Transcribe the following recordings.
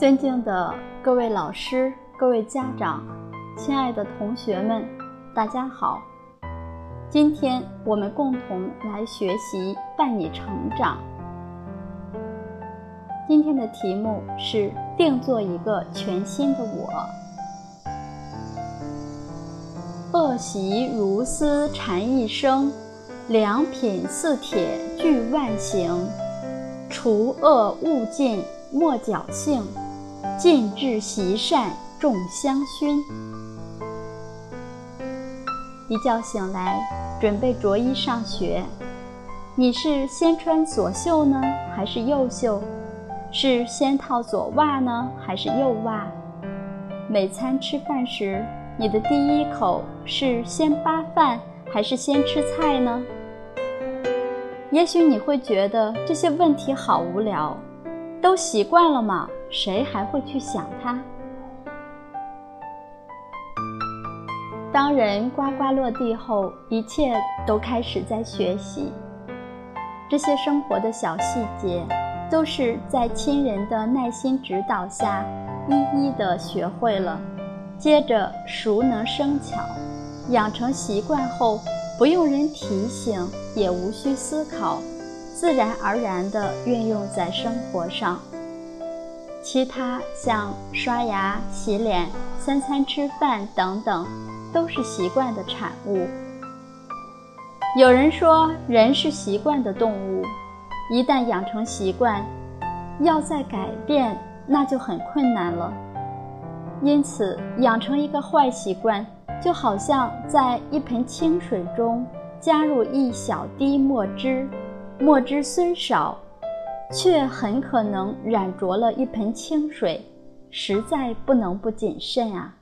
尊敬的各位老师、各位家长、亲爱的同学们，大家好！今天我们共同来学习“伴你成长”。今天的题目是“定做一个全新的我”。恶习如丝缠一生，良品似铁聚万行。除恶务尽莫侥幸，尽致习善众香薰。一觉醒来，准备着衣上学，你是先穿左袖呢，还是右袖？是先套左袜呢，还是右袜？每餐吃饭时，你的第一口是先扒饭，还是先吃菜呢？也许你会觉得这些问题好无聊，都习惯了嘛，谁还会去想它？当人呱呱落地后，一切都开始在学习。这些生活的小细节，都是在亲人的耐心指导下，一一的学会了。接着熟能生巧，养成习惯后。不用人提醒，也无需思考，自然而然地运用在生活上。其他像刷牙、洗脸、三餐吃饭等等，都是习惯的产物。有人说，人是习惯的动物，一旦养成习惯，要再改变那就很困难了。因此，养成一个坏习惯。就好像在一盆清水中加入一小滴墨汁，墨汁虽少，却很可能染浊了一盆清水，实在不能不谨慎啊。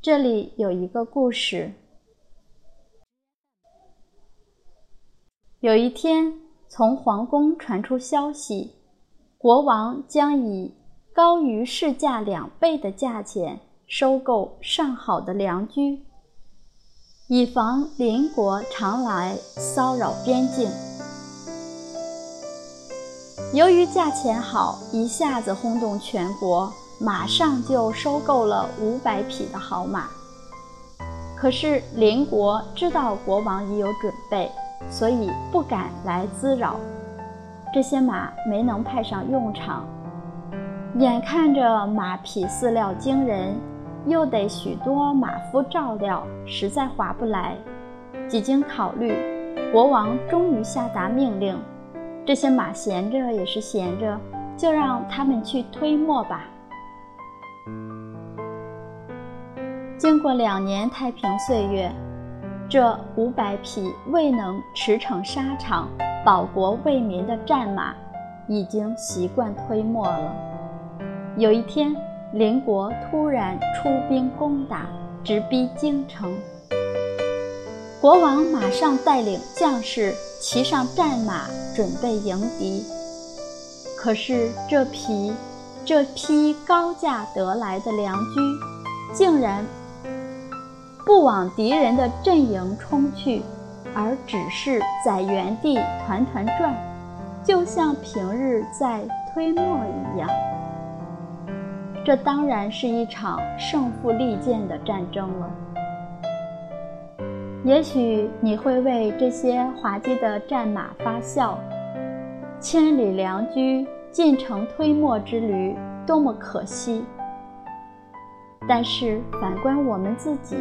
这里有一个故事：有一天，从皇宫传出消息，国王将以高于市价两倍的价钱。收购上好的良驹，以防邻国常来骚扰边境。由于价钱好，一下子轰动全国，马上就收购了五百匹的好马。可是邻国知道国王已有准备，所以不敢来滋扰，这些马没能派上用场。眼看着马匹饲料惊人。又得许多马夫照料，实在划不来。几经考虑，国王终于下达命令：这些马闲着也是闲着，就让他们去推磨吧。经过两年太平岁月，这五百匹未能驰骋沙场、保国为民的战马，已经习惯推磨了。有一天。邻国突然出兵攻打，直逼京城。国王马上带领将士骑上战马，准备迎敌。可是这匹这批高价得来的良驹，竟然不往敌人的阵营冲去，而只是在原地团团转，就像平日在推磨一样。这当然是一场胜负利剑的战争了。也许你会为这些滑稽的战马发笑，千里良驹进城推磨之旅多么可惜。但是反观我们自己，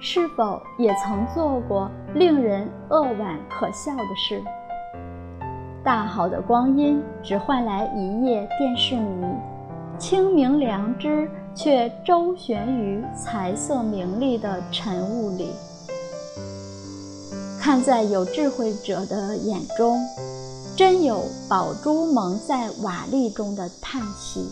是否也曾做过令人扼腕可笑的事？大好的光阴只换来一夜电视迷。清明良知却周旋于财色名利的尘雾里，看在有智慧者的眼中，真有宝珠蒙在瓦砾中的叹息。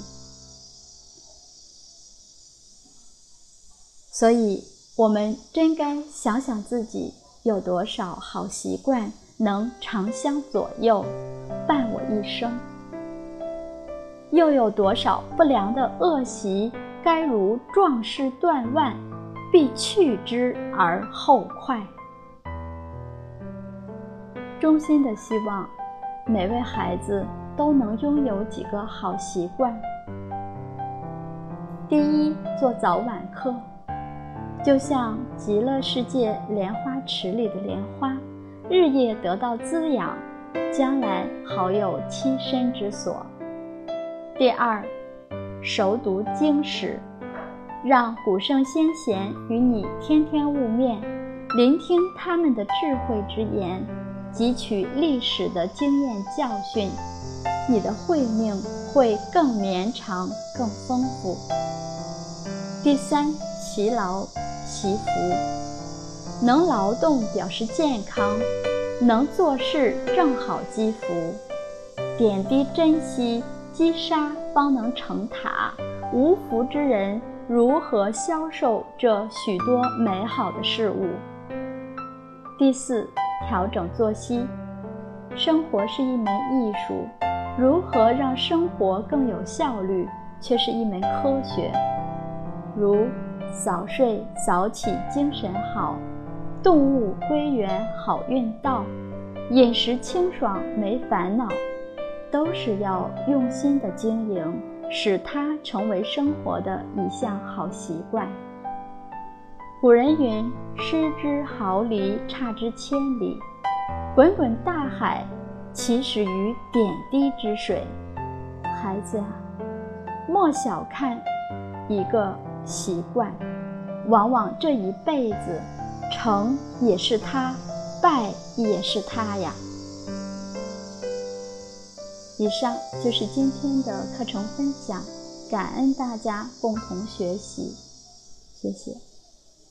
所以，我们真该想想自己有多少好习惯能长相左右，伴我一生。又有多少不良的恶习，该如壮士断腕，必去之而后快。衷心的希望，每位孩子都能拥有几个好习惯。第一，做早晚课，就像极乐世界莲花池里的莲花，日夜得到滋养，将来好有栖身之所。第二，熟读经史，让古圣先贤与你天天晤面，聆听他们的智慧之言。汲取历史的经验教训，你的慧命会更绵长、更丰富。第三，习劳习福，能劳动表示健康，能做事正好积福。点滴珍惜，积沙方能成塔。无福之人如何消受这许多美好的事物？第四。调整作息，生活是一门艺术，如何让生活更有效率，却是一门科学。如早睡早起精神好，动物归园好运到，饮食清爽没烦恼，都是要用心的经营，使它成为生活的一项好习惯。古人云：“失之毫厘，差之千里。”滚滚大海，起始于点滴之水。孩子啊，莫小看一个习惯，往往这一辈子，成也是他，败也是他呀。以上就是今天的课程分享，感恩大家共同学习，谢谢。